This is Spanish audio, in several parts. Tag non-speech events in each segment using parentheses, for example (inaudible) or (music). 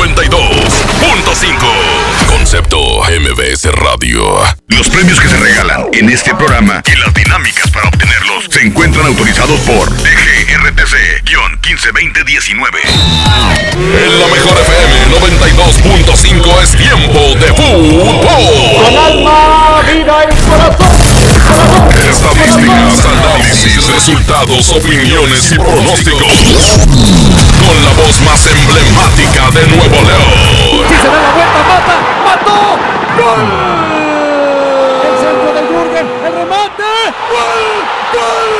92.5. Concepto MBS Radio. Los premios que se regalan en este programa y las dinámicas para obtenerlos se encuentran autorizados por DGRTC-152019. En la mejor FM 92.5 es tiempo de fútbol. Con alma, vida y corazón. Estadísticas, análisis, resultados, opiniones y pronósticos. Con la voz más emblemática de Nuevo León. Si se da la vuelta, mata, mató. ¡Gol! El centro del Jürgen, el remate. ¡Gol! ¡Gol!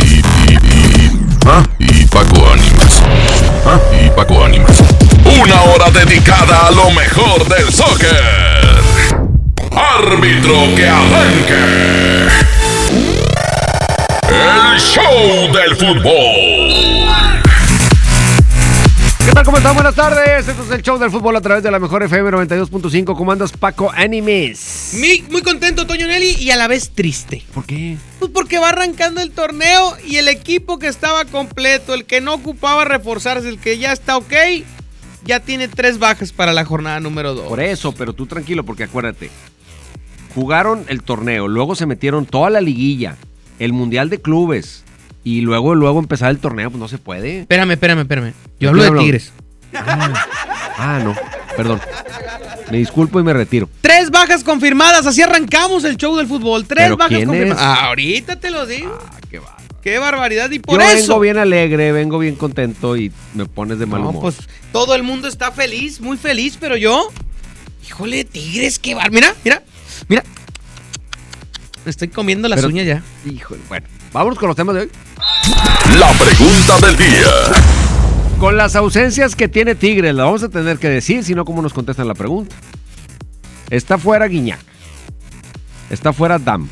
Y, y Paco Ánimas. Y Paco Ánimas. Una hora dedicada a lo mejor del soccer. Árbitro que arranque. El show del fútbol. ¿Qué tal? ¿Cómo están? Buenas tardes. Esto es el show del fútbol a través de la mejor FM 92.5. ¿Cómo andas, Paco Animes? Muy, muy contento, Toño Nelly, y a la vez triste. ¿Por qué? Pues porque va arrancando el torneo y el equipo que estaba completo, el que no ocupaba reforzarse, el que ya está ok, ya tiene tres bajas para la jornada número dos. Por eso, pero tú tranquilo, porque acuérdate. Jugaron el torneo, luego se metieron toda la liguilla, el mundial de clubes, y luego, luego empezar el torneo, pues no se puede. Espérame, espérame, espérame. ¿De Yo hablo de? Tigres. Ah, no, perdón. Me disculpo y me retiro. Tres bajas confirmadas, así arrancamos el show del fútbol. Tres ¿Pero bajas quién confirmadas. es? Ah, ahorita te lo digo. Ah, qué bárbaro. Qué barbaridad. Y por Yo eso. vengo bien alegre, vengo bien contento y me pones de mal No, humor. pues todo el mundo está feliz, muy feliz, pero yo. Híjole, Tigres, qué bar. Mira, mira, mira. Me estoy comiendo las Pero- uñas ya. Híjole, bueno, vámonos con los temas de hoy. La pregunta del día. Con las ausencias que tiene Tigres, la vamos a tener que decir, si no, ¿cómo nos contestan la pregunta? Está fuera Guiñac. Está fuera Dam.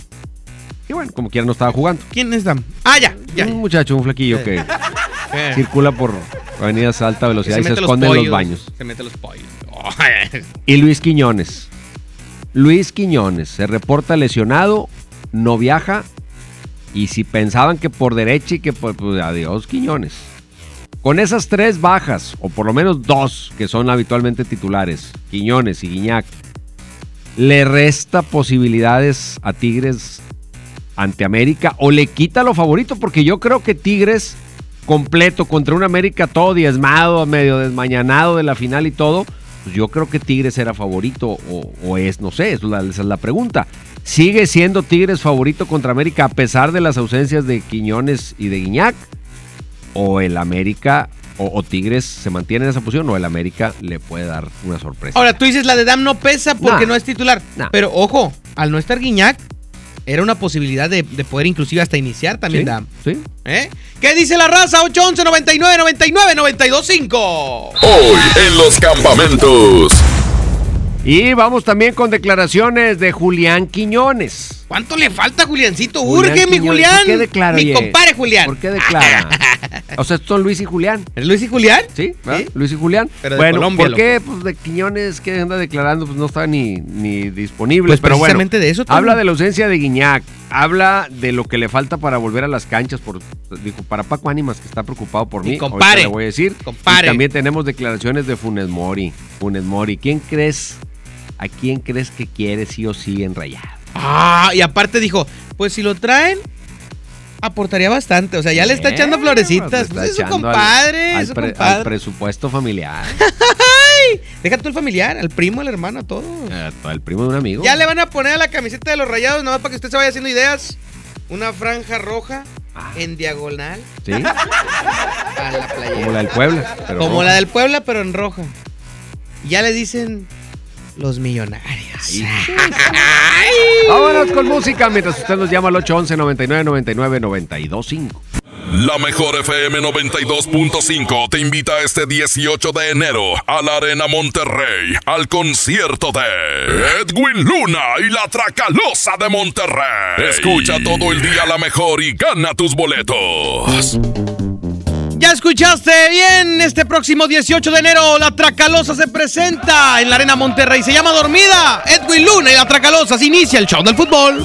Y bueno, como quiera no estaba jugando. ¿Quién es Dam? Ah, ya, ya. Un muchacho, un flequillo que (laughs) circula por avenidas a alta velocidad y se los esconde en los baños. Se mete los pollos. Y Luis Quiñones. Luis Quiñones se reporta lesionado, no viaja. Y si pensaban que por derecha y que por pues, adiós Quiñones. Con esas tres bajas, o por lo menos dos que son habitualmente titulares, Quiñones y Guiñac, le resta posibilidades a Tigres ante América o le quita lo favorito, porque yo creo que Tigres completo contra un América todo diezmado, medio desmañanado de la final y todo, pues yo creo que Tigres era favorito o, o es, no sé, esa es, la, esa es la pregunta. ¿Sigue siendo Tigres favorito contra América a pesar de las ausencias de Quiñones y de Guiñac? ¿O el América o, o Tigres se mantiene en esa posición o el América le puede dar una sorpresa? Ahora, tú dices la de Dam no pesa porque Nah. no es titular. Nah. Pero ojo, al no estar Guiñac, era una posibilidad de, de poder inclusive hasta iniciar también ¿Sí? Dam. ¿Sí? ¿Eh? ¿Qué dice la raza? 811 99 99 925 Hoy en los campamentos. Y vamos también con declaraciones de Julián Quiñones. ¿Cuánto le falta, Juliancito? Julián Urge, mi. Julián. ¿Por qué declara, Mi oye? compadre Julián. ¿Por qué declara? (laughs) o sea, son Luis y Julián. ¿Es Luis y Julián? ¿Sí? Luis y Julián. Pero de bueno, Colombia, ¿por qué? Pues de Quiñones que anda declarando, pues no está ni, ni disponible. Pues pero bueno, precisamente de eso, Toño. Habla de la ausencia de Guiñac, habla de lo que le falta para volver a las canchas, por, dijo, para Paco Ánimas, que está preocupado por Mi mí. ahorita le voy a decir. Compadre. Y también tenemos declaraciones de Funes Mori. Funes Mori, ¿quién crees, a quién crees que quiere sí o sí en? Ah, y aparte dijo, pues si lo traen, aportaría bastante. O sea, ya le está echando florecitas. Pues es su al- compadre, al su pre- compadre. al presupuesto familiar. (laughs) Ay, deja tú el familiar, al primo, al hermano, a todo. Eh, el primo de un amigo. Ya le van a poner a la camiseta de los rayados, nomás para que usted se vaya haciendo ideas. Una franja roja Ah. en diagonal ¿Sí? (laughs) a la playera. Como la del Puebla. pero Como roja. la del Puebla, pero en roja. Ya le dicen los millonarios. (laughs) Vámonos con música mientras usted nos llama al 811 99 99 925. La mejor FM 92.5 te invita este 18 de enero a la Arena Monterrey al concierto de Edwin Luna y la Tracalosa de Monterrey. Escucha todo el día la mejor y gana tus boletos. Ya escuchaste bien, este próximo 18 de enero la Tracalosa se presenta en la Arena Monterrey. Se llama Dormida. Edwin Luna y la Tracalosa se inicia el show del fútbol.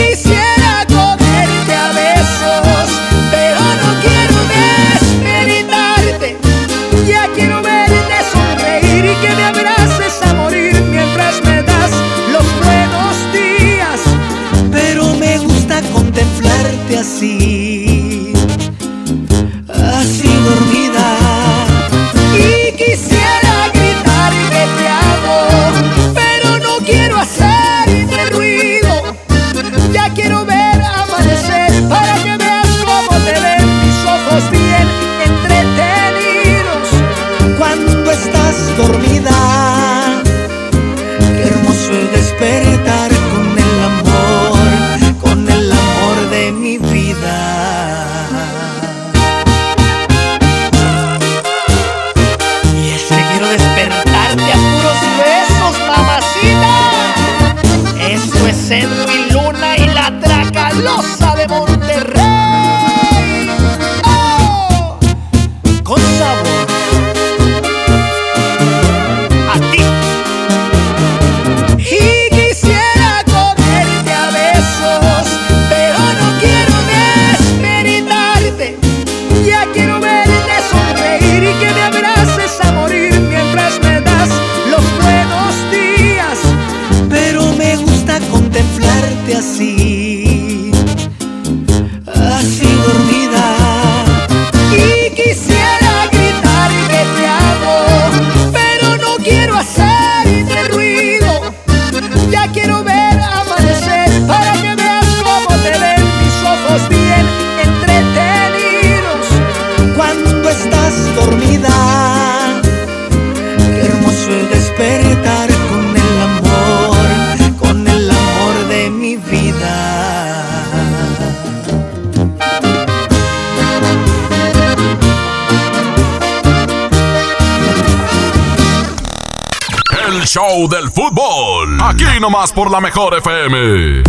nomás por la mejor FM.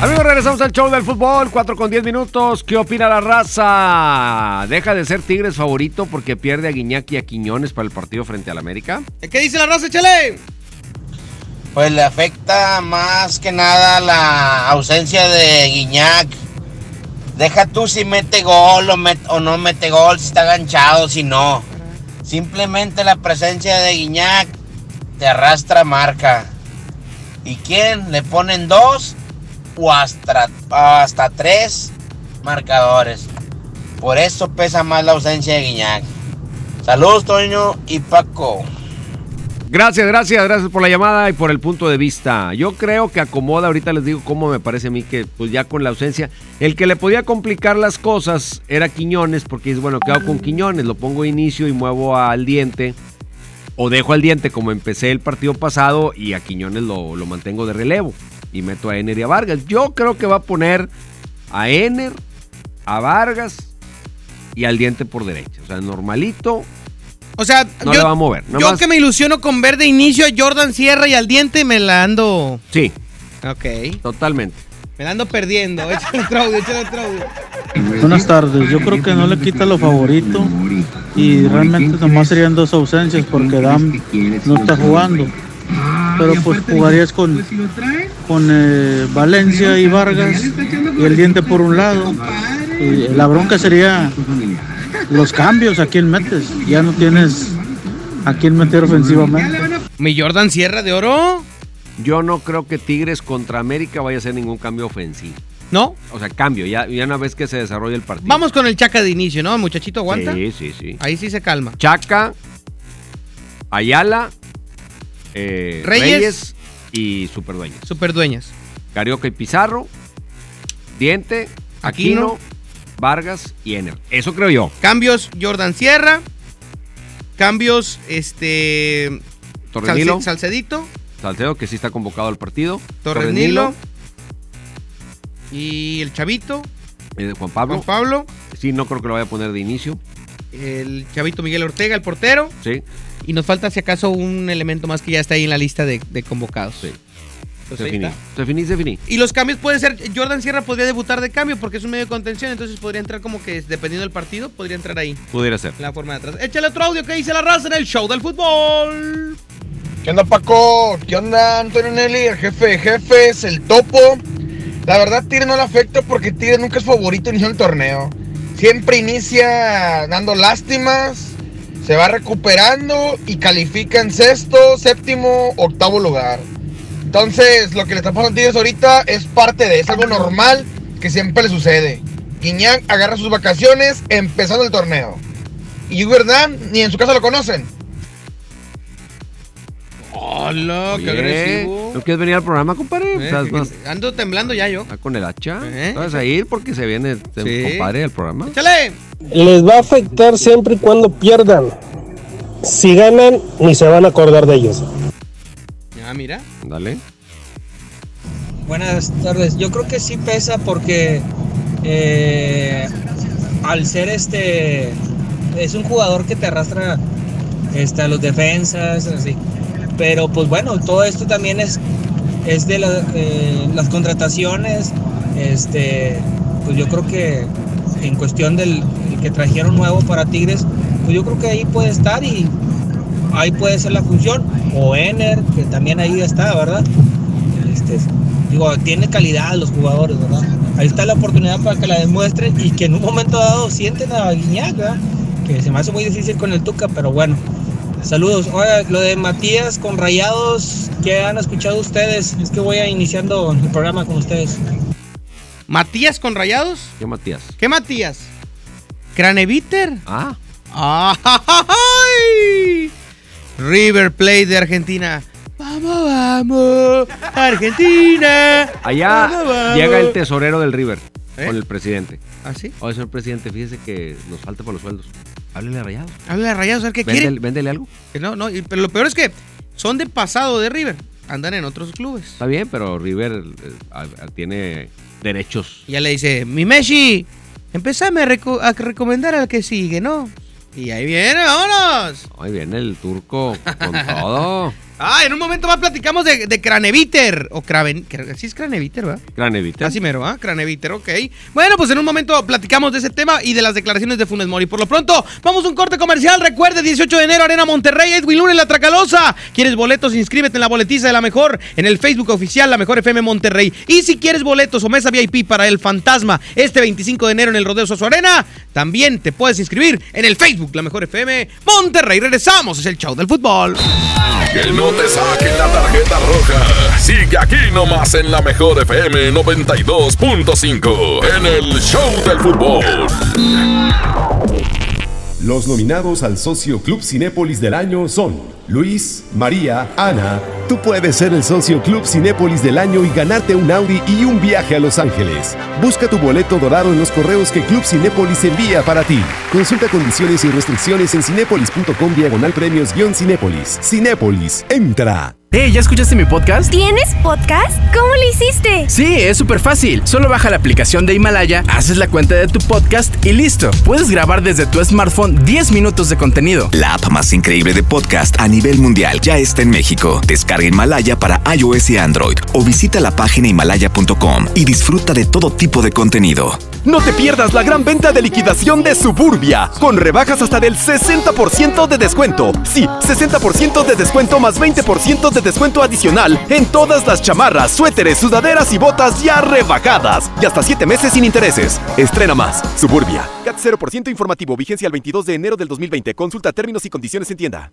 Amigos, regresamos al show del fútbol, 4 con 10 minutos. ¿Qué opina la raza? ¿Deja de ser Tigres favorito porque pierde a Guiñac y a Quiñones para el partido frente al América? ¿Qué dice la raza, chale? Pues le afecta más que nada la ausencia de Guiñac. Deja tú si mete gol o, met- o no mete gol, si está ganchado, si no. Simplemente la presencia de Guiñac te arrastra marca. ¿Y quién? Le ponen dos o hasta, hasta tres marcadores. Por eso pesa más la ausencia de Guiñac. Saludos, Toño y Paco. Gracias, gracias, gracias por la llamada y por el punto de vista. Yo creo que acomoda, ahorita les digo cómo me parece a mí que pues ya con la ausencia, el que le podía complicar las cosas era Quiñones, porque es bueno, ¿qué hago con Quiñones? Lo pongo inicio y muevo al diente, o dejo al diente como empecé el partido pasado y a Quiñones lo, lo mantengo de relevo y meto a Ener y a Vargas. Yo creo que va a poner a Ener, a Vargas y al diente por derecha. O sea, normalito, O sea, no le va a mover. yo que me ilusiono con ver de inicio a Jordan Sierra y al diente me la ando. Sí, Ok. totalmente. Me la ando perdiendo. (laughs) Échale otro audio, échale otro audio. Buenas tardes, yo creo que no le quita lo favorito y realmente nomás serían dos ausencias porque Dam no está jugando. pero pues jugarías con, con eh, Valencia y Vargas y el diente por un lado. Y la bronca sería los cambios, a quién metes. Ya no tienes a quién meter ofensivamente. Mi Jordan Sierra de Oro. Yo no creo que Tigres contra América vaya a hacer ningún cambio ofensivo. ¿No? O sea, cambio, ya, ya una vez que se desarrolla el partido. Vamos con el Chaca de inicio, ¿no? Muchachito, aguanta. Sí, sí, sí. Ahí sí se calma. Chaca, Ayala, eh, Reyes. Reyes. y Superdueños. Superdueñas. Carioca y Pizarro, Diente, Aquino. Aquino, Vargas y Ener. Eso creo yo. Cambios, Jordan Sierra. Cambios, este. Salcedito. Salcedo, que sí está convocado al partido. Torrenilo. Y el Chavito. Juan Pablo. Juan Pablo. Sí, no creo que lo vaya a poner de inicio. El Chavito Miguel Ortega, el portero. Sí, Y nos falta, si acaso, un elemento más que ya está ahí en la lista de, de convocados. sí. Entonces, ahí Definí. está. Definí, definí. Y los cambios puede ser, Jordan Sierra podría debutar de cambio porque es un medio de contención, entonces podría entrar como que dependiendo del partido, podría entrar ahí, Pudiera ser. la forma de atrás. Échale otro audio que dice la raza en el show del fútbol. ¿Qué onda Paco? ¿Qué onda Antonio Nelly? El jefe de jefes, el topo. La verdad Tigre no le afecta porque Tigre nunca es favorito iniciando el torneo. Siempre inicia dando lástimas, se va recuperando y califica en sexto, séptimo, octavo lugar. Entonces lo que le está pasando a Tigres ahorita es parte de, es algo normal que siempre le sucede. Guiñac agarra sus vacaciones empezando el torneo. Y Hernán ni en su casa lo conocen. Hola, qué Oye, agresivo. ¿No quieres venir al programa, compadre? Eh, Estás más- ando temblando ya yo. ¿Está con el hacha? Eh. ¿Vas a ir porque se viene Sí. compadre al programa? Échale. Les va a afectar siempre y cuando pierdan. Si ganan, ni se van a acordar de ellos. Ah, mira. Dale. Buenas tardes. Yo creo que sí pesa porque eh, al ser este es un jugador que te arrastra este, a los defensas, así. Pero pues bueno, todo esto también es, es de eh, las contrataciones. Este, pues yo creo que en cuestión del el que trajeron nuevo para Tigres, pues yo creo que ahí puede estar y ahí puede ser la función. O Ener, que también ahí está, ¿verdad? Este, digo, tiene calidad los jugadores, ¿verdad? Ahí está la oportunidad para que la demuestren y que en un momento dado sienten a Guiñac, ¿verdad? Que se me hace muy difícil con el Tuca, pero bueno. Saludos. Oiga, lo de Matías con Rayados, ¿qué han escuchado ustedes? Es que voy a iniciando el programa con ustedes. Matías con rayados. ¿Qué Matías? ¿Qué Matías? ¿Craneviter? Ah, ¡Ay! River Plate de Argentina. Vamos, vamos, Argentina. allá Vamos, vamos. llega el tesorero del River ¿Eh? con el presidente. ¿Ah, sí? Oye, señor presidente, fíjese que nos falta por los sueldos. Háblele a Rayados. Habla de rayados, a ver qué quiere. Véndele, algo. No, no, pero lo peor es que son de pasado de River. Andan en otros clubes. Está bien, pero River eh, a- a- tiene derechos. Ya le dice, mi Messi, empezame a, reco- a recomendar al que sigue, ¿no? Y ahí viene, vámonos. Ahí viene el turco con (laughs) todo. Ah, en un momento más platicamos de, de Craneviter. O Craven. cra- Sí es Craneviter, ¿verdad? Granevita. Así mero, ¿ah? Craneviter, ok. Bueno, pues en un momento platicamos de ese tema y de las declaraciones de Funes Mori. Por lo pronto, vamos a un corte comercial. Recuerde, 18 de enero, Arena Monterrey, Edwin Luna en la Tracalosa. ¿Quieres boletos? Inscríbete en la boletiza de la mejor en el Facebook oficial La Mejor FM Monterrey. Y si quieres boletos o mesa VIP para el Fantasma este 25 de enero en el Rodeo Soso Arena, también te puedes inscribir en el Facebook La Mejor FM Monterrey. Regresamos, es el show del fútbol. Que no te saquen la tarjeta roja. Sigue aquí nomás en la mejor FM 92.5 en el Show del Fútbol. Los nominados al Socio Club Cinépolis del año son Luis, María, Ana. Tú puedes ser el Socio Club Cinépolis del año y ganarte un Audi y un viaje a Los Ángeles. Busca tu boleto dorado en los correos que Club Cinépolis envía para ti. Consulta condiciones y restricciones en cinépolis.com diagonal premios Cinépolis. Cinépolis, entra. Hey, ¿ya escuchaste mi podcast? ¿Tienes podcast? ¿Cómo lo hiciste? Sí, es súper fácil. Solo baja la aplicación de Himalaya, haces la cuenta de tu podcast y listo. Puedes grabar desde tu smartphone 10 minutos de contenido. La app más increíble de podcast a nivel mundial ya está en México. Descarga Himalaya para iOS y Android o visita la página himalaya.com y disfruta de todo tipo de contenido. No te pierdas la gran venta de liquidación de Suburbia, con rebajas hasta del 60% de descuento. Sí, 60% de descuento más 20% de descuento adicional en todas las chamarras, suéteres, sudaderas y botas ya rebajadas. Y hasta 7 meses sin intereses. Estrena más. Suburbia. CAT 0% informativo. Vigencia el 22 de enero del 2020. Consulta términos y condiciones en tienda.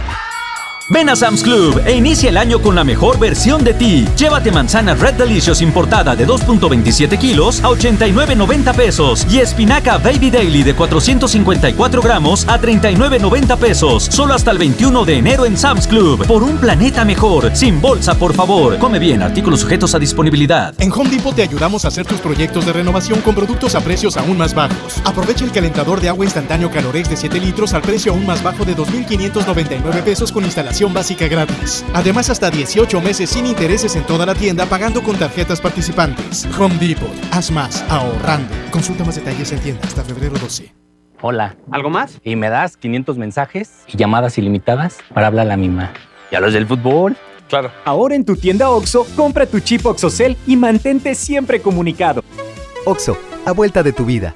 Ven a Sam's Club e inicia el año con la mejor versión de ti. Llévate manzana Red Delicious importada de 2.27 kilos a 89.90 pesos y espinaca Baby Daily de 454 gramos a 39.90 pesos. Solo hasta el 21 de enero en Sam's Club. Por un planeta mejor. Sin bolsa, por favor. Come bien. Artículos sujetos a disponibilidad. En Home Depot te ayudamos a hacer tus proyectos de renovación con productos a precios aún más bajos. Aprovecha el calentador de agua instantáneo Calorex de 7 litros al precio aún más bajo de 2.599 pesos con instalación básica gratis. Además, hasta 18 meses sin intereses en toda la tienda pagando con tarjetas participantes. Home Depot. Haz más ahorrando. Consulta más detalles en tienda hasta febrero 12. Hola. ¿Algo más? Y me das 500 mensajes y llamadas ilimitadas para hablar a la misma. ¿Y a los del fútbol? Claro. Ahora en tu tienda OXO, compra tu chip OXOCEL y mantente siempre comunicado. OXO, a vuelta de tu vida.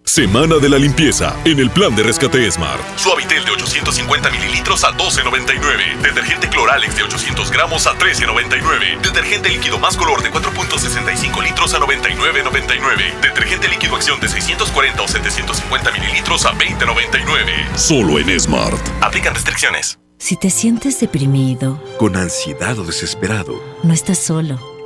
Semana de la limpieza en el plan de rescate Smart. Suavitel de 850 mililitros a 12.99. Detergente Cloralex de 800 gramos a 13.99. Detergente líquido más color de 4.65 litros a 99.99. Detergente líquido acción de 640 o 750 mililitros a 20.99. Solo en Smart. Aplican restricciones. Si te sientes deprimido, Con ansiedad o desesperado, no estás solo.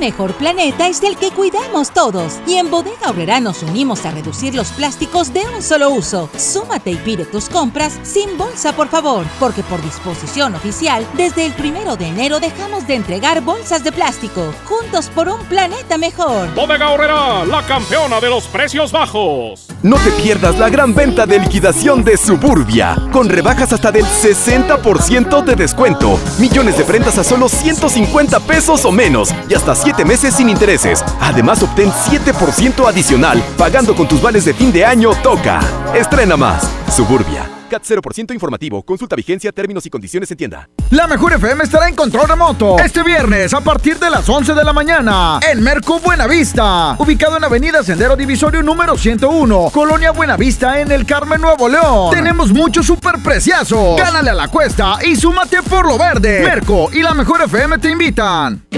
Mejor planeta es el que cuidamos todos. Y en Bodega Aurrera nos unimos a reducir los plásticos de un solo uso. Súmate y pide tus compras sin bolsa, por favor. Porque por disposición oficial, desde el primero de enero dejamos de entregar bolsas de plástico. Juntos por un planeta mejor. Bodega Aurrera, la campeona de los precios bajos. No te pierdas la gran venta de liquidación de Suburbia, con rebajas hasta del 60% de descuento, millones de prendas a solo 150 pesos o menos y hasta 7 meses sin intereses. Además, obtén 7% adicional pagando con tus vales de fin de año Toca. Estrena más. Suburbia. CAT 0% informativo. Consulta vigencia, términos y condiciones en tienda. La Mejor FM estará en control remoto este viernes a partir de las 11 de la mañana en Merco Buenavista, ubicado en Avenida Sendero Divisorio número 101, Colonia Buenavista en el Carmen Nuevo León. Tenemos muchos superpreciazos. Gánale a la cuesta y súmate por lo verde. Merco y la Mejor FM te invitan.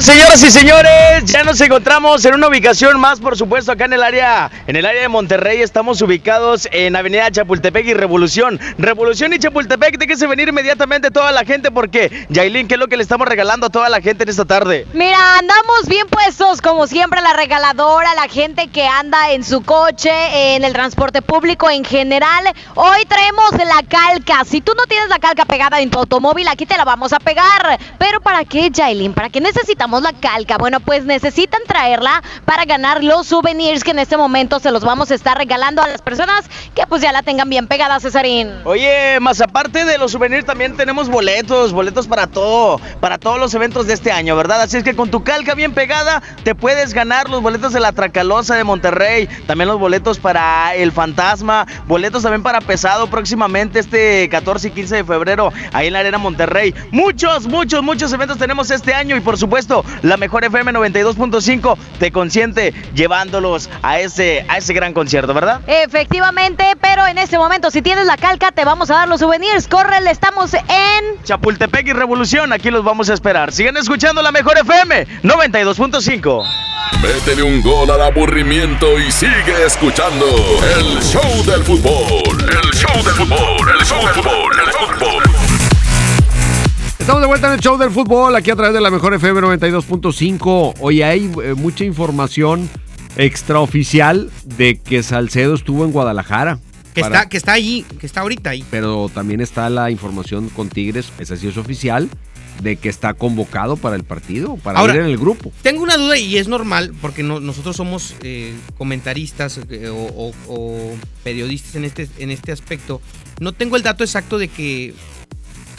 Señoras y señores, ya nos encontramos en una ubicación más, por supuesto, acá en el área, en el área de Monterrey. Estamos ubicados en Avenida Chapultepec y Revolución. Revolución y Chapultepec, déjese venir inmediatamente toda la gente porque, Yailin, ¿qué es lo que le estamos regalando a toda la gente en esta tarde? Mira, andamos bien puestos, como siempre, la regaladora, la gente que anda en su coche, en el transporte público en general. Hoy traemos la calca. Si tú no tienes la calca pegada en tu automóvil, aquí te la vamos a pegar. Pero ¿para qué, Yailin? ¿Para qué necesitamos? La calca. Bueno, pues necesitan traerla para ganar los souvenirs que en este momento se los vamos a estar regalando a las personas que pues ya la tengan bien pegada, Cesarín. Oye, más aparte de los souvenirs también tenemos boletos, boletos para todo, para todos los eventos de este año, ¿verdad? Así es que con tu calca bien pegada te puedes ganar los boletos de la Tracalosa de Monterrey, también los boletos para El Fantasma, boletos también para Pesado próximamente este 14 y 15 de febrero ahí en la Arena Monterrey. Muchos, muchos, muchos eventos tenemos este año y por supuesto la mejor FM 92.5 te consiente llevándolos a ese, a ese gran concierto, ¿verdad? Efectivamente, pero en este momento, si tienes la calca, te vamos a dar los souvenirs. Córrele, estamos en Chapultepec y Revolución. Aquí los vamos a esperar. Sigan escuchando la mejor FM 92.5. Métele un gol al aburrimiento y sigue escuchando el show del fútbol. El show del fútbol. El show del fútbol. El fútbol. Estamos de vuelta en el show del fútbol, aquí a través de la mejor FM 92.5. Hoy hay eh, mucha información extraoficial de que Salcedo estuvo en Guadalajara. Que, está, que está ahí, que está ahorita ahí. Pero también está la información con Tigres, esa sí es oficial, de que está convocado para el partido, para ir en el grupo. Tengo una duda y es normal, porque nosotros somos eh, comentaristas eh, o, o, periodistas en este, en este aspecto. No tengo el dato exacto de que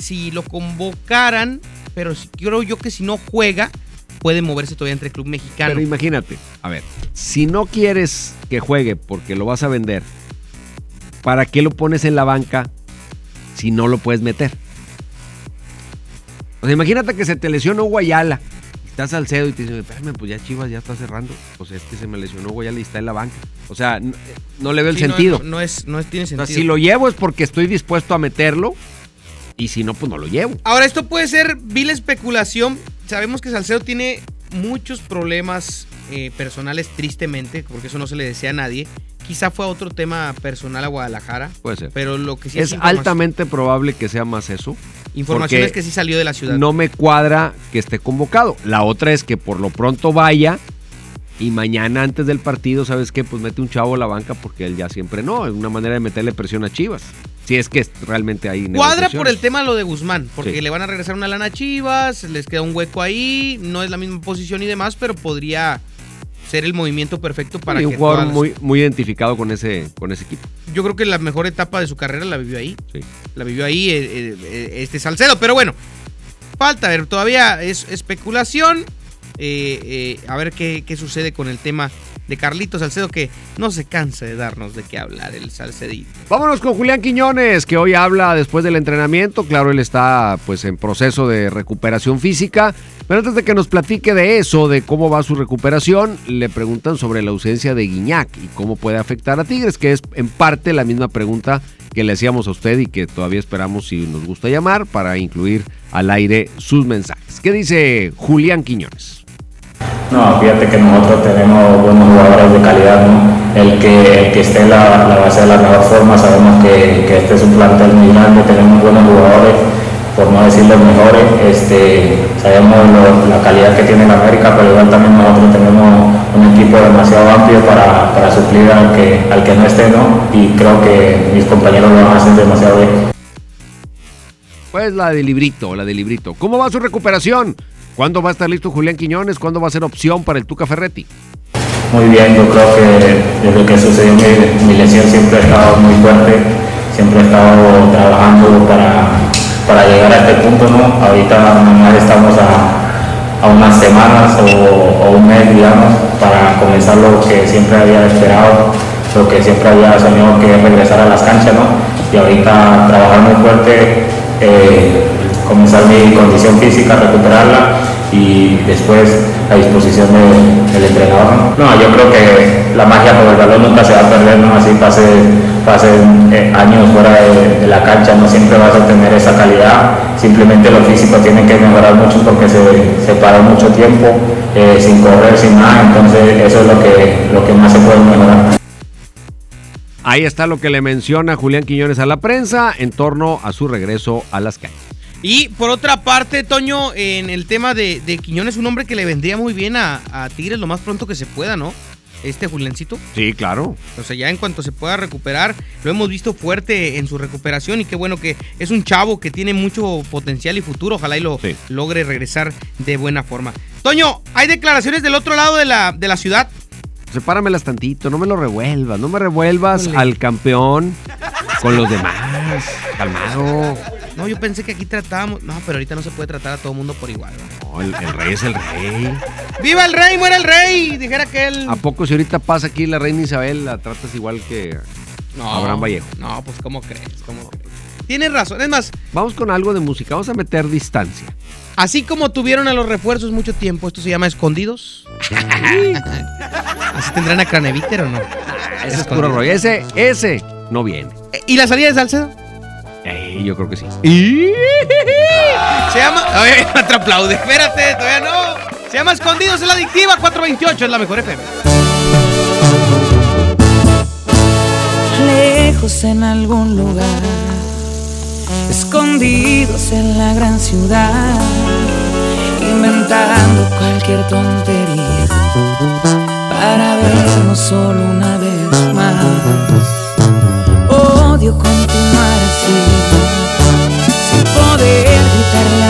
si lo convocaran, pero creo yo que si no juega, puede moverse todavía entre el club mexicano. Pero imagínate, a ver, si no quieres que juegue porque lo vas a vender, ¿para qué lo pones en la banca si no lo puedes meter? O sea, imagínate que se te lesionó Guayala. Estás al cedo y te dicen, espérame, pues ya Chivas ya está cerrando. Pues es que se me lesionó Guayala y está en la banca. O sea, no, le veo el sentido. No, es, no tiene sentido. si lo llevo es porque estoy dispuesto a meterlo y si no, pues no lo llevo. Ahora, esto puede ser vil especulación. Sabemos que Salcedo tiene muchos problemas eh, personales, tristemente, porque eso no se le decía a nadie. Quizá fue otro tema personal a Guadalajara. Puede ser. Pero lo que sí es, altamente probable que sea más eso. Información es que sí salió de la ciudad. No me cuadra que esté convocado. La otra es que por lo pronto vaya y mañana antes del partido, ¿sabes qué? Pues mete un chavo a la banca porque él ya siempre no. Es una manera de meterle presión a Chivas. Si es que realmente hay Cuadra por el tema lo de Guzmán, porque le van a regresar una lana a Chivas, les queda un hueco ahí, no es la misma posición y demás, pero podría ser el movimiento perfecto para que un jugador muy, muy identificado con ese, con ese equipo. Yo creo que la mejor etapa de su carrera la vivió ahí. Sí. La vivió ahí eh, eh, eh, este Salcedo, pero bueno, falta ver, todavía es especulación. a ver qué, qué sucede con el tema de Carlitos Salcedo que no se cansa de darnos de qué hablar el Salcedito. Vámonos con Julián Quiñones que hoy habla después del entrenamiento. Claro, él está pues en proceso de recuperación física. Pero antes de que nos platique de eso, de cómo va su recuperación, le preguntan sobre la ausencia de Guiñac y cómo puede afectar a Tigres, que es en parte la misma pregunta que le hacíamos a usted y que todavía esperamos si nos gusta llamar para incluir al aire sus mensajes. ¿Qué dice Julián Quiñones? No, fíjate que nosotros tenemos buenos jugadores de calidad, ¿no? El que, el que esté la, la va a ser la mejor forma, sabemos que, que, este es un plantel muy grande, tenemos buenos jugadores, por no decir los mejores, este, sabemos la calidad que tiene la América, pero igual también nosotros tenemos un equipo demasiado amplio para, para suplir al que, al que no esté, ¿no? Y creo que mis compañeros lo hacer demasiado bien. Pues la de librito, la de librito. ¿Cómo va su recuperación? ¿Cuándo va a estar listo Julián Quiñones? ¿Cuándo va a ser opción para el Tuca Ferretti? Muy bien, yo creo que desde que sucedió mi, lesión siempre he estado muy fuerte, siempre he estado trabajando para, para llegar a este punto, ¿no? Ahorita nomás estamos a, unas semanas o, un mes, digamos, para comenzar lo que siempre había esperado, lo que siempre había soñado que es regresar a las canchas, ¿no? Y ahorita trabajar muy fuerte. Eh, comenzar mi condición física, recuperarla y después a disposición de- del entrenador. ¿no? No, yo creo que la magia por el balón nunca se va a perder, ¿no? así pase, pasen eh, años fuera de, de la cancha, no siempre vas a tener esa calidad, simplemente lo físico tiene que mejorar mucho porque se, se paró mucho tiempo eh, sin correr, sin nada, entonces eso es lo que, lo que más se puede mejorar. Ahí está lo que le menciona Julián Quiñones a la prensa en torno a su regreso a las calles. Y por otra parte, Toño, en el tema de, de Quiñones, un hombre que le vendría muy bien a, a Tigres lo más pronto que se pueda, ¿no? Este Juliancito. Sí, claro. O sea, ya en cuanto se pueda recuperar, lo hemos visto fuerte en su recuperación y qué bueno que es un chavo que tiene mucho potencial y futuro. Ojalá y lo logre regresar de buena forma. Toño, hay declaraciones del otro lado de la, de la ciudad. Sepáramelas tantito, no me lo revuelvas, no me revuelvas al campeón con los demás. Calmado. No, yo pensé que aquí tratábamos. No, pero ahorita no se puede tratar a todo mundo por igual. ¿no? El, el rey es el rey. ¡Viva el rey, muera el rey! Dijera que él. ¿A poco si ahorita pasa aquí la reina Isabel la tratas igual que No, Abraham Vallejo? No, pues ¿cómo crees? ¿Cómo crees? Tienes razón. Es más, Vamos con algo de música, vamos a meter distancia. así como tuvieron a los refuerzos mucho tiempo, esto se llama escondidos. (laughs) ¿Así tendrán a Craneviter o no? Ese es puro rollo. Ese, ese no viene. ¿Y la salida de Salcedo? Yo creo que sí. Se llama. (laughs) Oye, te aplaude. Espérate, todavía no. Se llama Escondidos en la Adictiva 428, es la mejor FM. lejos en algún lugar, escondidos en la gran ciudad, inventando cualquier tontería para vernos solo una vez más. Odio continuar así,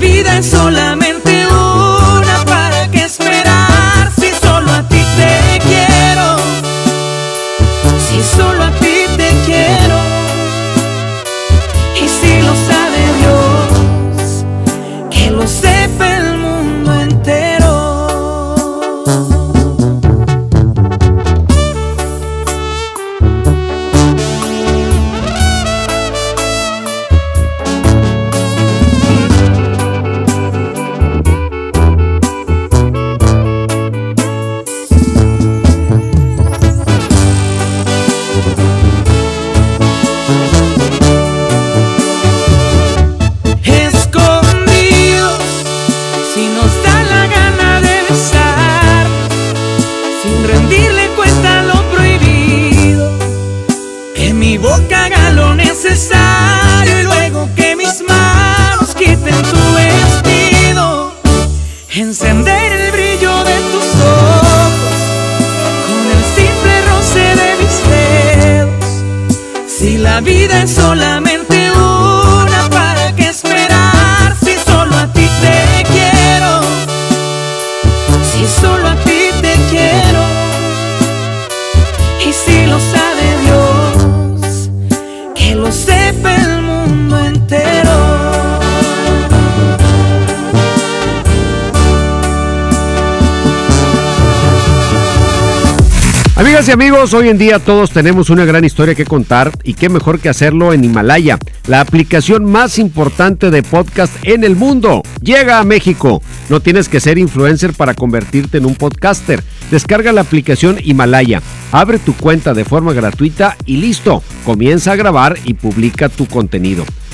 vida es solamente hoy en día todos tenemos una gran historia que contar y qué mejor que hacerlo en Himalaya, la aplicación más importante de podcast en el mundo. Llega a México. No tienes que ser influencer para convertirte en un podcaster. Descarga la aplicación Himalaya, abre tu cuenta de forma gratuita y listo. Comienza a grabar y publica tu contenido.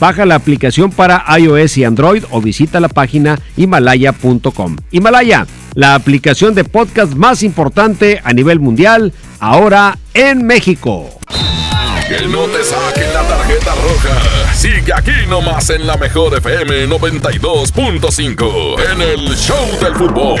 Baja la aplicación para iOS y Android o visita la página himalaya.com. Himalaya, la aplicación de podcast más importante a nivel mundial, ahora en México. Que no te saquen la tarjeta roja. Sigue aquí nomás en la mejor FM 92.5 en el Show del Fútbol.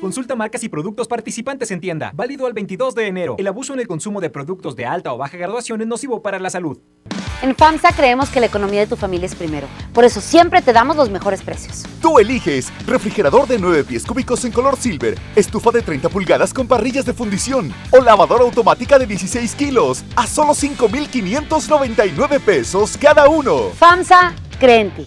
Consulta marcas y productos participantes en tienda. Válido al 22 de enero. El abuso en el consumo de productos de alta o baja graduación es nocivo para la salud. En FAMSA creemos que la economía de tu familia es primero. Por eso siempre te damos los mejores precios. Tú eliges refrigerador de 9 pies cúbicos en color silver, estufa de 30 pulgadas con parrillas de fundición o lavadora automática de 16 kilos a solo 5,599 pesos cada uno. FAMSA cree en ti.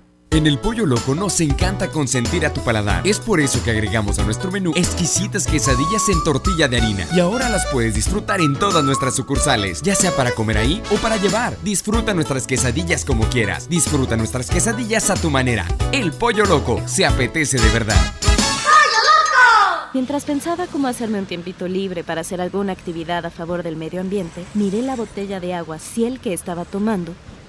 En el Pollo Loco nos encanta consentir a tu paladar. Es por eso que agregamos a nuestro menú exquisitas quesadillas en tortilla de harina. Y ahora las puedes disfrutar en todas nuestras sucursales, ya sea para comer ahí o para llevar. Disfruta nuestras quesadillas como quieras. Disfruta nuestras quesadillas a tu manera. El Pollo Loco se apetece de verdad. Mientras pensaba cómo hacerme un tiempito libre para hacer alguna actividad a favor del medio ambiente, miré la botella de agua Ciel que estaba tomando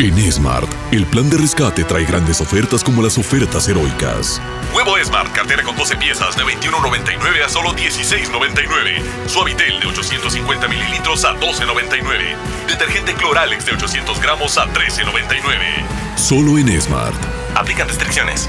En Smart, el plan de rescate trae grandes ofertas como las ofertas heroicas. Huevo Smart, cartera con 12 piezas de 21.99 a solo 16.99. Suavitel de 850 mililitros a 12.99. Detergente Cloralex de 800 gramos a 13.99. Solo en Smart. Aplican restricciones.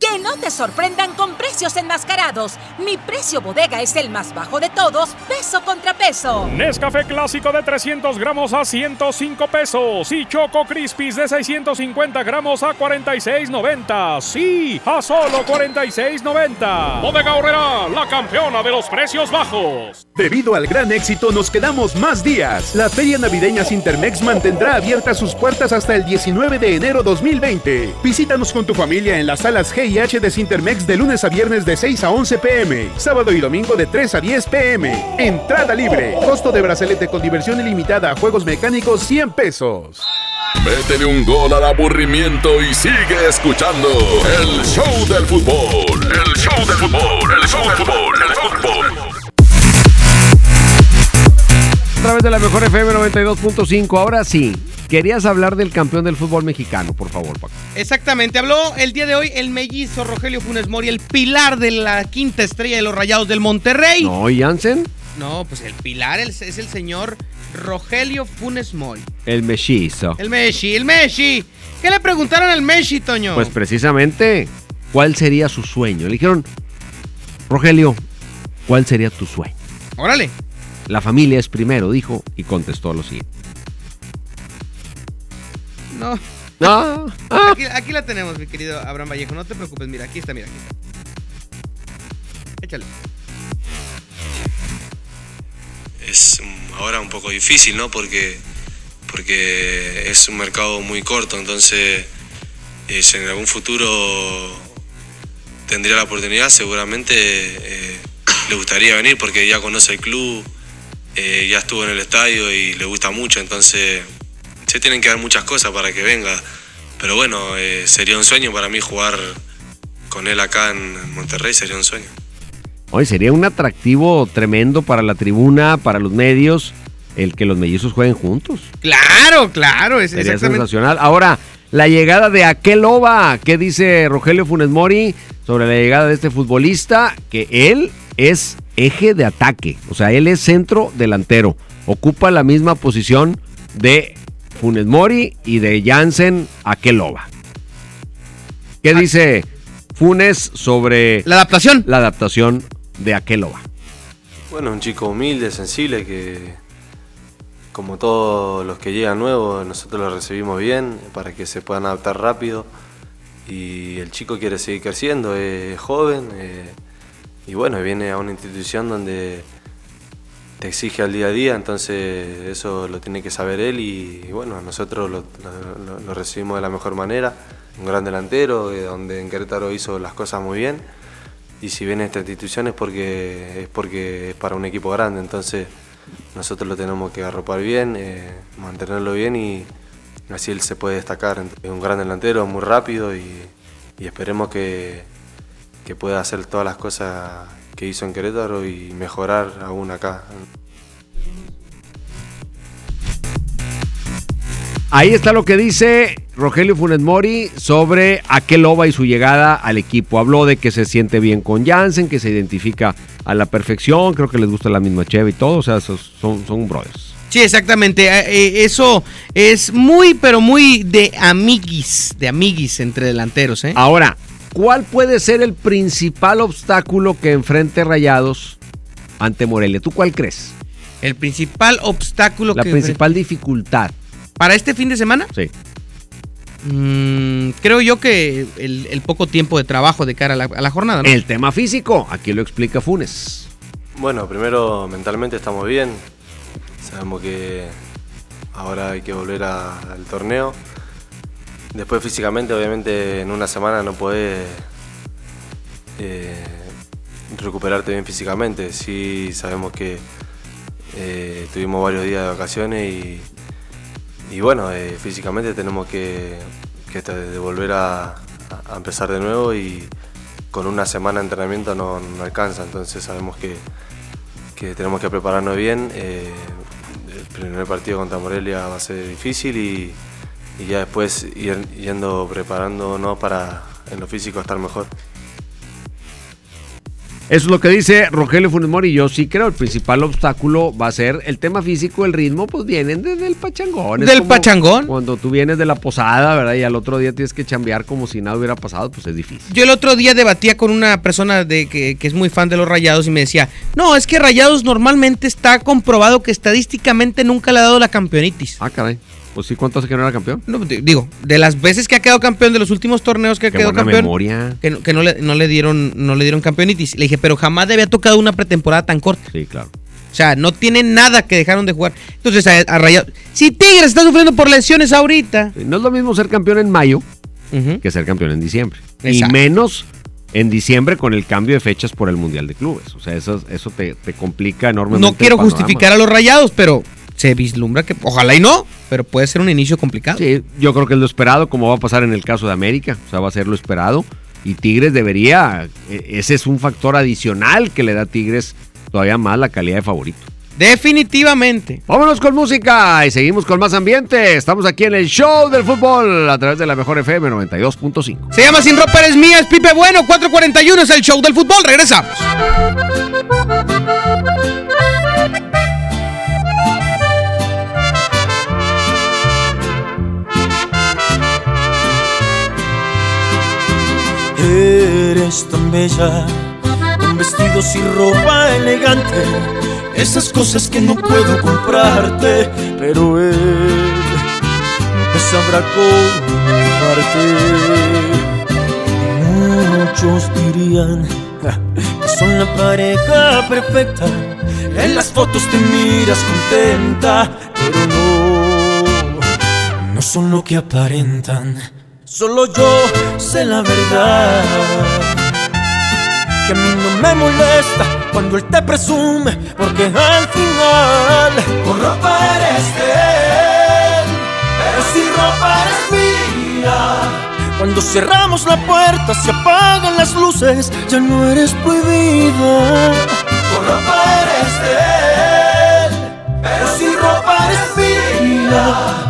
Que no te sorprendan con precios enmascarados. Mi precio bodega es el más bajo de todos, peso contra peso. Nescafé clásico de 300 gramos a 105 pesos y Choco Crispies de 650 gramos a 46.90. Sí, a solo 46.90. Bodega Horrera, la campeona de los precios bajos. Debido al gran éxito nos quedamos más días. La Feria Navideña Intermex mantendrá abiertas sus puertas hasta el 19 de enero 2020. Visítanos con tu familia en las salas G y H de Sintermex de lunes a viernes de 6 a 11 pm, sábado y domingo de 3 a 10 pm. Entrada libre. Costo de brazalete con diversión ilimitada juegos mecánicos 100 pesos. Métele un gol al aburrimiento y sigue escuchando el show del fútbol. El show del fútbol. El show del fútbol. El show del fútbol. A través de la mejor FM 92.5. Ahora sí, querías hablar del campeón del fútbol mexicano, por favor, Paco. Exactamente, habló el día de hoy el mellizo Rogelio Funes Mori, el pilar de la quinta estrella de los Rayados del Monterrey. No, ¿y Jansen? No, pues el pilar es, el señor Rogelio Funes Mori. El mellizo. El Messi, el Messi. ¿Qué le preguntaron al Messi, Toño? Pues precisamente, ¿cuál sería su sueño? Le dijeron, Rogelio, ¿cuál sería tu sueño? Órale. La familia es primero, dijo, y contestó lo siguiente. No. No. Aquí, aquí la tenemos, mi querido Abraham Vallejo. No te preocupes, mira, aquí está, mira, aquí está. Échale. es mm, ahora un poco difícil, ¿no? Porque, porque es un mercado muy corto, entonces eh, si en algún futuro tendría la oportunidad, seguramente eh, le gustaría venir porque ya conoce el club, eh, ya estuvo en el estadio y le gusta mucho, entonces se tienen que dar muchas cosas para que venga. Pero bueno, eh, sería un sueño para mí jugar con él acá en Monterrey, sería un sueño. Hoy sería un atractivo tremendo para la tribuna, para los medios, el que los mellizos jueguen juntos. Claro, claro, es Sería exactamente. sensacional. Ahora, la llegada de Aqueloba, ¿qué dice Rogelio Funes Mori sobre la llegada de este futbolista? Que él es eje de ataque, o sea, él es centro delantero, ocupa la misma posición de Funes Mori y de Jansen Aqueloba. ¿Qué dice Funes sobre la adaptación? La adaptación de Aqueloba. Bueno, un chico humilde, sensible, que como todos los que llegan nuevos, nosotros lo recibimos bien para que se puedan adaptar rápido. Y el chico quiere seguir creciendo, es joven eh, y bueno, viene a una institución donde te exige al día a día, entonces eso lo tiene que saber él y, bueno, nosotros lo, recibimos de la mejor manera. Un gran delantero, donde en Querétaro hizo las cosas muy bien y si viene a esta institución es porque es porque para un equipo grande, entonces nosotros lo tenemos que arropar bien, eh, mantenerlo bien y así él se puede destacar. Es un gran delantero, muy rápido y esperemos que, que pueda hacer todas las cosas que hizo en Querétaro y mejorar aún acá. Ahí está lo que dice Rogelio Funes Mori sobre Aqueloba y su llegada al equipo. Habló de que se siente bien con Jansen, que se identifica a la perfección, creo que les gusta la misma Cheve y todo, o sea, son brothers. Sí, exactamente. eh, eh, eso es muy, pero muy de amiguis, de amiguis entre delanteros, ¿eh? Ahora, ¿cuál puede ser el principal obstáculo que enfrente Rayados ante Morelia? ¿Tú cuál crees? El principal obstáculo La que principal dificultad. para este fin de semana, Sí. mm, creo yo que el, el poco tiempo de trabajo de cara a la, a la jornada, ¿no? El tema físico, aquí lo explica Funes. Bueno, primero mentalmente estamos bien. Sabemos que ahora hay que volver a- al torneo. Después físicamente, obviamente, en una semana no podés eh, recuperarte bien físicamente. Sí sabemos que eh, tuvimos varios días de vacaciones y, y bueno, eh, físicamente tenemos que, volver a, empezar de nuevo y con una semana de entrenamiento no, no alcanza. Entonces sabemos que, que tenemos que prepararnos bien. el primer partido contra Morelia va a ser difícil y, y ya después ir yendo preparándonos para en lo físico estar mejor. Eso es lo que dice Rogelio Funes Mori. Yo sí creo el principal obstáculo va a ser el tema físico, el ritmo, pues vienen desde el pachangón. Del pachangón. Cuando tú vienes de la posada, ¿verdad? Y al otro día tienes que chambear como si nada hubiera pasado, pues es difícil. Yo el otro día debatía con una persona de que, que es muy fan de los Rayados y me decía, no, es que Rayados normalmente está comprobado que estadísticamente nunca le ha dado la campeonitis. Ah, caray. Pues sí, ¿cuánto hace que no era campeón? No, di- digo, de las veces que ha quedado campeón, de los últimos torneos que ha Qué quedado buena campeón, memoria. que, no, que no le, no le dieron no le dieron campeonitis. Le dije, pero jamás le había tocado una pretemporada tan corta. Sí, claro. O sea, no tiene nada que dejaron de jugar. Entonces, a, a Rayados... Si Tigres está sufriendo por lesiones ahorita... No es lo mismo ser campeón en mayo que ser campeón en diciembre. Exacto. Y menos en diciembre con el cambio de fechas por el Mundial de Clubes. O sea, eso, eso te, te complica enormemente. No quiero justificar a los Rayados, pero se vislumbra que... Ojalá y no, pero puede ser un inicio complicado. Sí, yo creo que es lo esperado, como va a pasar en el caso de América. O sea, va a ser lo esperado. Y Tigres debería, e- ese es un factor adicional que le da a Tigres todavía más la calidad de favorito. Definitivamente. Vámonos con música y seguimos con más ambiente. Estamos aquí en el show del fútbol a través de la mejor FM 92.5. Se llama Sin Ropa Eres Mía, es Pipe Bueno, 441 es el show del fútbol. Regresamos. Eres tan bella, con vestidos y ropa elegante, esas cosas que no puedo comprarte, pero él me sabrá comprarte. Muchos dirían que son la pareja perfecta, en las fotos te miras contenta, pero no, no son lo que aparentan. Solo yo sé la verdad. Que a mí no me molesta cuando él te presume, porque al final con ropa eres de él, pero sin ropa eres mía. Cuando cerramos la puerta, se apagan las luces, ya no eres prohibida. Con ropa eres de él, pero sin ropa eres mía.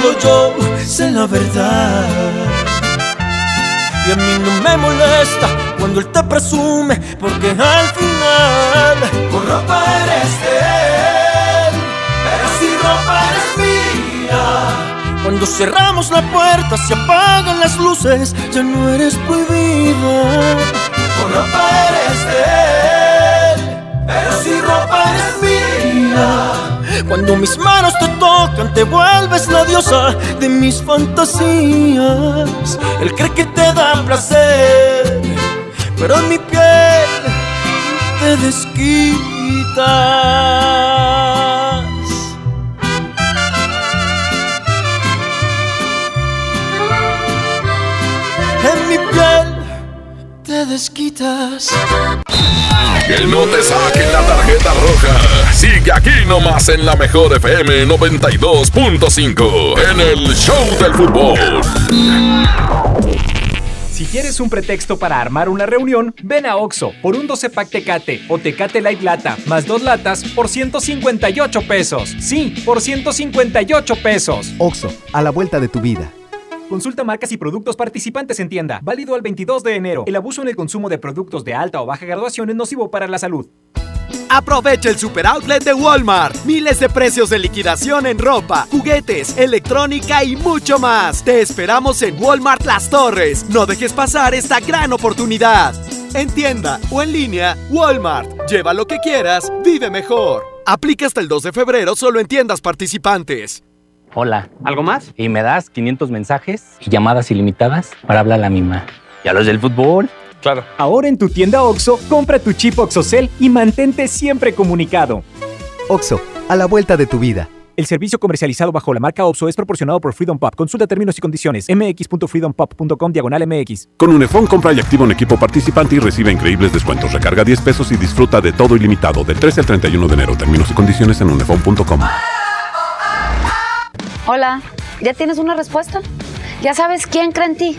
Solo yo sé la verdad. Y a mí no me molesta cuando él te presume, porque al final con ropa eres de él, pero sin ropa eres mía. Cuando cerramos la puerta, se apagan las luces, ya no eres prohibida. Con ropa eres de él, pero sin ropa eres mía. Cuando mis manos te tocan, te vuelves la diosa de mis fantasías. Él cree que te da placer, pero en mi piel te desquitas. En mi piel te desquitas. Que no te saquen la tarjeta roja. Sigue aquí nomás en la mejor FM 92.5 en el Show del Fútbol. Si quieres un pretexto para armar una reunión, ven a Oxo por un 12 pack Tecate o Tecate Light Lata más dos latas por 158 pesos. Sí, por 158 pesos. Oxo, a la vuelta de tu vida. Consulta marcas y productos participantes en tienda. Válido al 22 de enero. El abuso en el consumo de productos de alta o baja graduación es nocivo para la salud. Aprovecha el super outlet de Walmart. Miles de precios de liquidación en ropa, juguetes, electrónica y mucho más. Te esperamos en Walmart Las Torres. No dejes pasar esta gran oportunidad. En tienda o en línea, Walmart. Lleva lo que quieras, vive mejor. Aplica hasta el 2 de febrero solo en tiendas participantes. Hola. ¿Algo más? Y me das 500 mensajes y llamadas ilimitadas para hablar a la misma. ¿Y a los del fútbol? Claro. Ahora en tu tienda OXO, compra tu chip OXOCEL y mantente siempre comunicado. Oxo, a la vuelta de tu vida. El servicio comercializado bajo la marca OPSO es proporcionado por Freedom Pop. Consulta términos y condiciones. mx.freedompop.com diagonal mx. Con Unifón compra y activa un equipo participante y recibe increíbles descuentos. Recarga 10 pesos y disfruta de todo ilimitado del 13 al 31 de enero. Términos y condiciones en unifón.com. Hola, ¿ya tienes una respuesta? ¿Ya sabes quién cree en ti?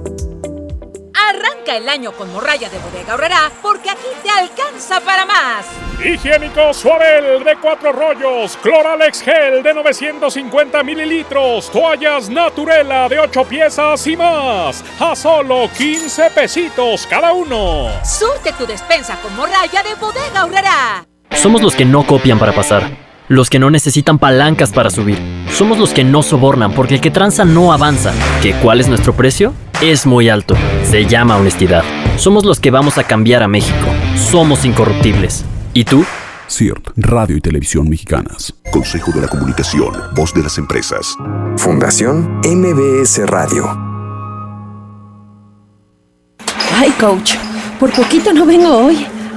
Arranca el año con morralla de bodega ahorrará porque aquí te alcanza para más. Higiénico Suabel de cuatro rollos, Cloralex Gel de 950 mililitros, toallas Naturela de 8 piezas y más, a solo 15 pesitos cada uno. Surte tu despensa con morralla de bodega ahorrará. Somos los que no copian para pasar, los que no necesitan palancas para subir. Somos los que no sobornan porque el que tranza no avanza. ¿Que cuál es nuestro precio? Es muy alto. Se llama honestidad. Somos los que vamos a cambiar a México. Somos incorruptibles. ¿Y tú? CIRT, Radio y Televisión Mexicanas. Consejo de la Comunicación, voz de las empresas. Fundación MBS Radio. Ay, coach, por poquito no vengo hoy.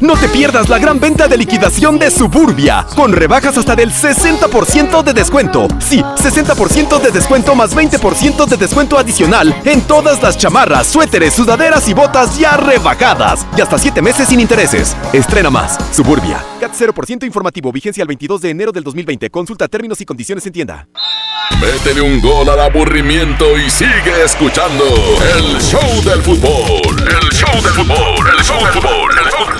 No te pierdas la gran venta de liquidación de Suburbia, con rebajas hasta del 60% de descuento. Sí, 60% de descuento más 20% de descuento adicional en todas las chamarras, suéteres, sudaderas y botas ya rebajadas. Y hasta 7 meses sin intereses. Estrena más. Suburbia. CAT 0% informativo, vigencia el 22 de enero del 2020. Consulta términos y condiciones en tienda. Métele un gol al aburrimiento y sigue escuchando el show del fútbol. El show del fútbol. El show del fútbol. El show del fútbol.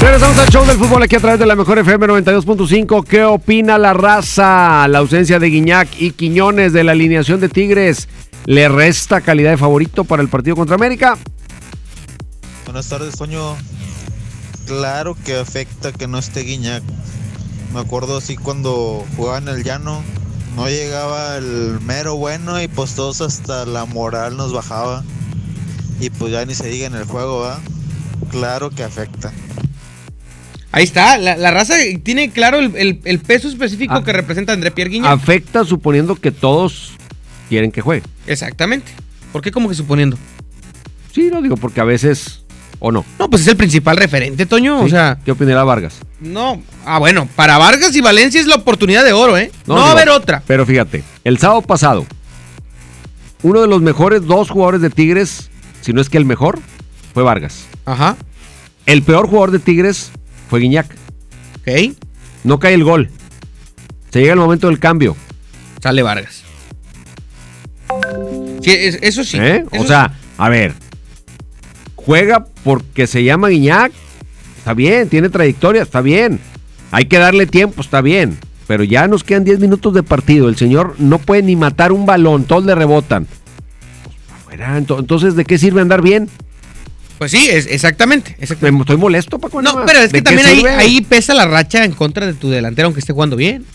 Regresamos al show del fútbol aquí a través de la mejor FM 92.5. ¿Qué opina la raza? La ausencia de Guiñac y Quiñones de la alineación de Tigres le resta calidad de favorito para el partido contra América. Buenas tardes, Toño. Claro que afecta que no esté Guiñac. Me acuerdo así cuando jugaba en el llano, no llegaba el mero bueno y pues todos hasta la moral nos bajaba. Y pues ya ni se diga en el juego, ¿va? Claro que afecta. Ahí está, la, la raza tiene claro el, el- el peso específico Ah. que representa André Pierre Guignac. Afecta suponiendo que todos quieren que juegue. Exactamente. ¿Por qué como que suponiendo? Sí, lo digo porque a veces o no. No, pues es el principal referente, Toño. O sea, ¿Qué opinará Vargas? no. Ah, bueno, para Vargas y Valencia es la oportunidad de oro, ¿eh? No, va a digo, haber otra. Pero fíjate, el sábado pasado, uno de los mejores dos jugadores de Tigres, si no es que el mejor, fue Vargas. Ajá. El peor jugador de Tigres fue Guiñac. Ok. No cae el gol. Se llega el momento del cambio. Sale Vargas. Sí, es- eso sí. ¿Eh? eso O sea, a ver. Juega porque se llama Guiñac. Está bien, tiene trayectoria, está bien. Hay que darle tiempo, está bien. Pero ya nos quedan 10 minutos de partido. El señor no puede ni matar un balón, todos le rebotan. Pues, Entonces, ¿de qué sirve andar bien? Pues sí, es, exactamente. exactamente. Me- Estoy molesto, Paco. No, pero es ¿De que también ahí, ahí pesa la racha en contra de tu delantero, aunque esté jugando bien.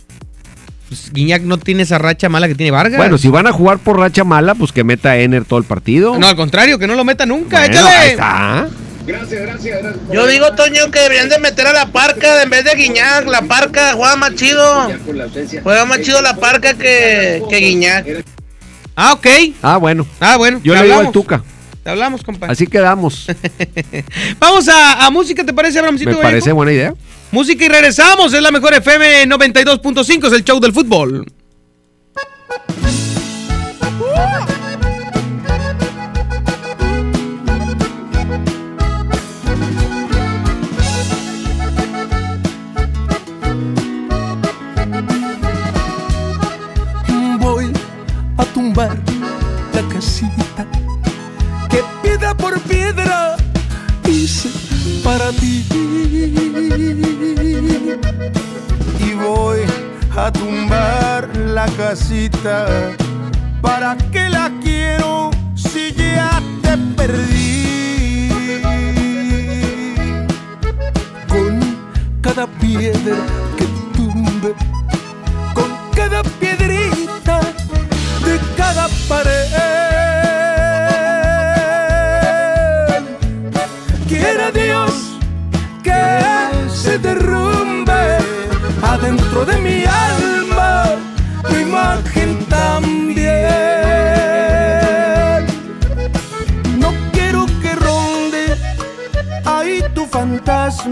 Pues Guiñac no tiene esa racha mala que tiene Vargas. Bueno, si van a jugar por racha mala, pues que meta a Ener todo el partido. No, al contrario, que no lo meta nunca. Bueno, échale. ahí está. Yo digo, Toño, que deberían de meter a la parca en vez de Guiñac. La parca juega más chido. Juega más chido la parca que, que Guiñac. Ah, ok. Ah, bueno. Ah, bueno. Yo le digo al. Tuca. Te hablamos, compa. Así quedamos. (laughs) Vamos a, a música, ¿te parece, Abramcito? Me parece buena idea. Música y regresamos. Es la mejor FM 92.5. Es el show del fútbol. Voy a tumbar la casita piedra por piedra hice para ti. Y voy a tumbar la casita. ¿Para qué la quiero si ya te perdí? Con cada piedra que tumbe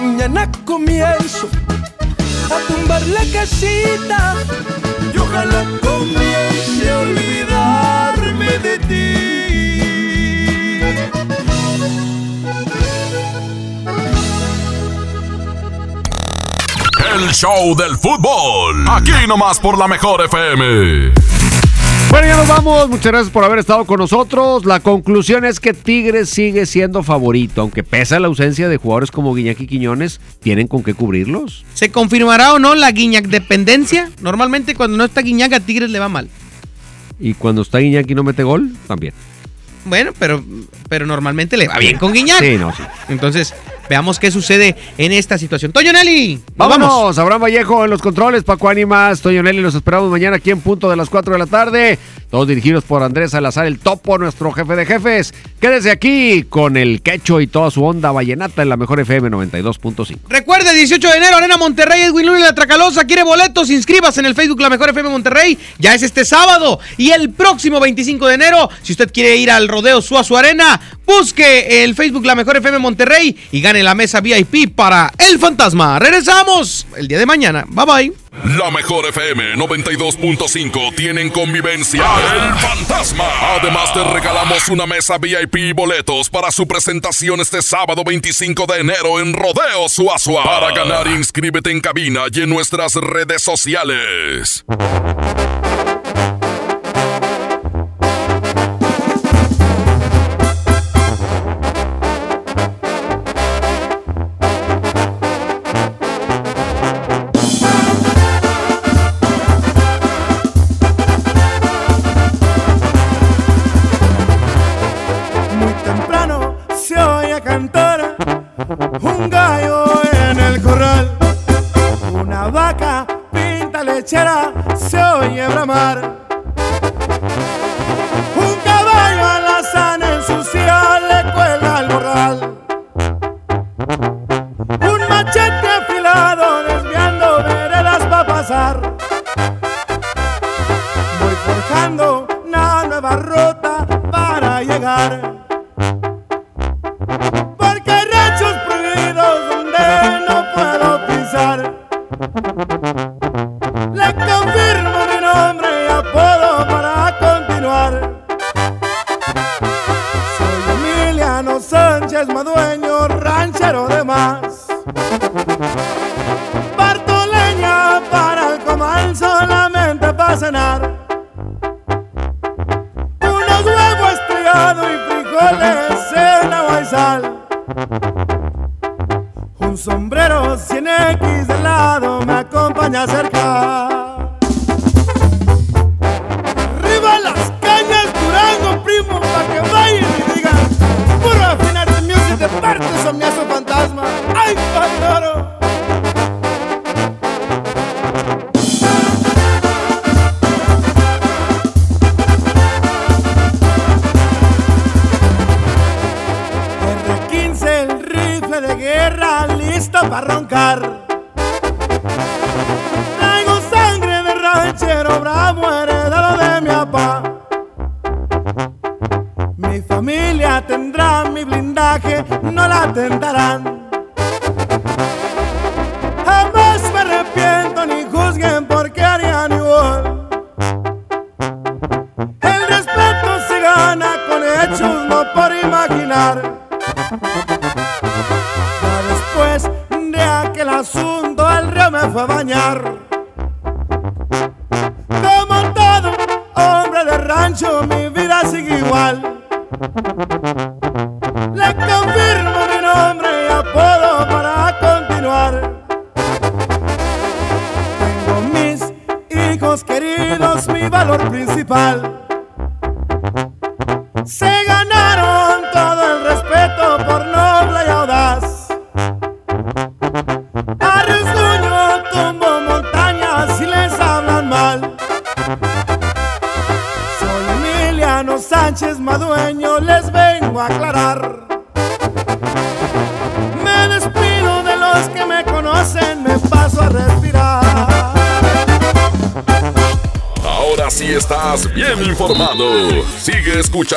Mañana comienzo a tumbar la casita y ojalá comience a olvidarme de ti. El show del fútbol. Aquí nomás por la mejor FM. Bueno, ya nos vamos. Muchas gracias por haber estado con nosotros. La conclusión es que Tigres sigue siendo favorito, aunque pesa la ausencia de jugadores como Guiñac y Quiñones, ¿tienen con qué cubrirlos? ¿Se confirmará o no la Guiñac dependencia? Normalmente cuando no está Guiñac a Tigres le va mal. Y cuando está Guiñac y no mete gol, también. Bueno, pero, pero normalmente le va bien con Guiñac. Sí, no, sí. Entonces, veamos qué sucede en esta situación. Toño Nelly, nos Vámonos, vamos. Abraham Vallejo en los controles, Paco Ánimas, Toño Nelly, los esperamos mañana aquí en punto de las 4 de la tarde. Todos dirigidos por Andrés Salazar, el topo, nuestro jefe de jefes. Quédese aquí con el quecho y toda su onda vallenata en la mejor FM 92.5. Recuerde, 18 de enero, Arena Monterrey, Edwin Luna y la Tracalosa. ¿Quiere boletos? Inscríbase en el Facebook La Mejor FM Monterrey. Ya es este sábado. Y el próximo 25 de enero, si usted quiere ir al rodeo Suazo Arena, busque el Facebook La Mejor FM Monterrey y gane la mesa VIP para El Fantasma. Regresamos el día de mañana. Bye bye. La mejor FM 92.5 tienen convivencia El Fantasma. Además te regalamos una mesa VIP y boletos para su presentación este sábado 25 de enero en Rodeo Suazua. Para ganar inscríbete en cabina y en nuestras redes sociales.